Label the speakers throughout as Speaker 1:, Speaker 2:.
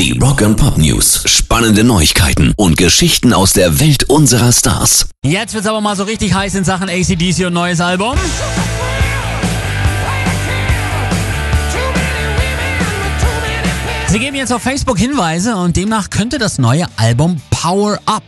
Speaker 1: Die Rock and Pop News. Spannende Neuigkeiten und Geschichten aus der Welt unserer Stars.
Speaker 2: Jetzt wird's aber mal so richtig heiß in Sachen ACDC und neues Album. Sie geben jetzt auf Facebook Hinweise und demnach könnte das neue Album Power Up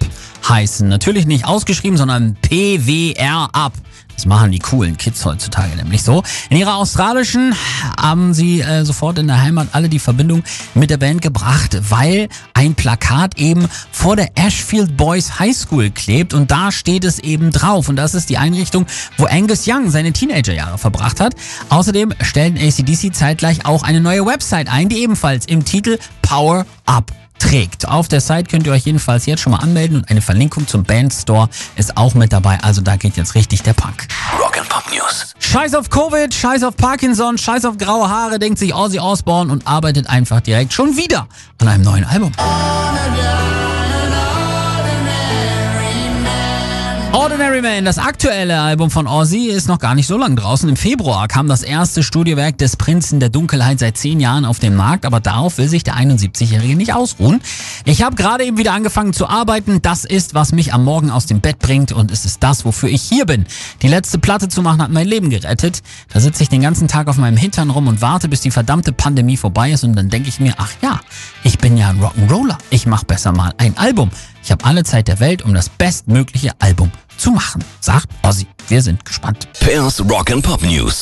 Speaker 2: heißen. Natürlich nicht ausgeschrieben, sondern PWR Up. Das machen die coolen Kids heutzutage nämlich so. In ihrer australischen haben sie äh, sofort in der Heimat alle die Verbindung mit der Band gebracht, weil ein Plakat eben vor der Ashfield Boys High School klebt und da steht es eben drauf. Und das ist die Einrichtung, wo Angus Young seine Teenagerjahre verbracht hat. Außerdem stellen ACDC zeitgleich auch eine neue Website ein, die ebenfalls im Titel Power Up trägt. Auf der Site könnt ihr euch jedenfalls jetzt schon mal anmelden und eine Verlinkung zum Bandstore ist auch mit dabei. Also da geht jetzt richtig der Punk.
Speaker 1: Rock and Pop News.
Speaker 2: Scheiß auf Covid, scheiß auf Parkinson, scheiß auf graue Haare, denkt sich Ozzy Osbourne und arbeitet einfach direkt schon wieder an einem neuen Album. Ordinary Man, das aktuelle Album von Ozzy, ist noch gar nicht so lang draußen. Im Februar kam das erste Studiowerk des Prinzen der Dunkelheit seit zehn Jahren auf den Markt, aber darauf will sich der 71-Jährige nicht ausruhen. Ich habe gerade eben wieder angefangen zu arbeiten. Das ist, was mich am Morgen aus dem Bett bringt und es ist das, wofür ich hier bin. Die letzte Platte zu machen hat mein Leben gerettet. Da sitze ich den ganzen Tag auf meinem Hintern rum und warte, bis die verdammte Pandemie vorbei ist und dann denke ich mir, ach ja, ich bin ja ein Rock'n'Roller. Ich mach besser mal ein Album. Ich habe alle Zeit der Welt, um das bestmögliche Album zu machen, sagt Ozzy. Wir sind gespannt.
Speaker 1: Pairs Rock and Pop News.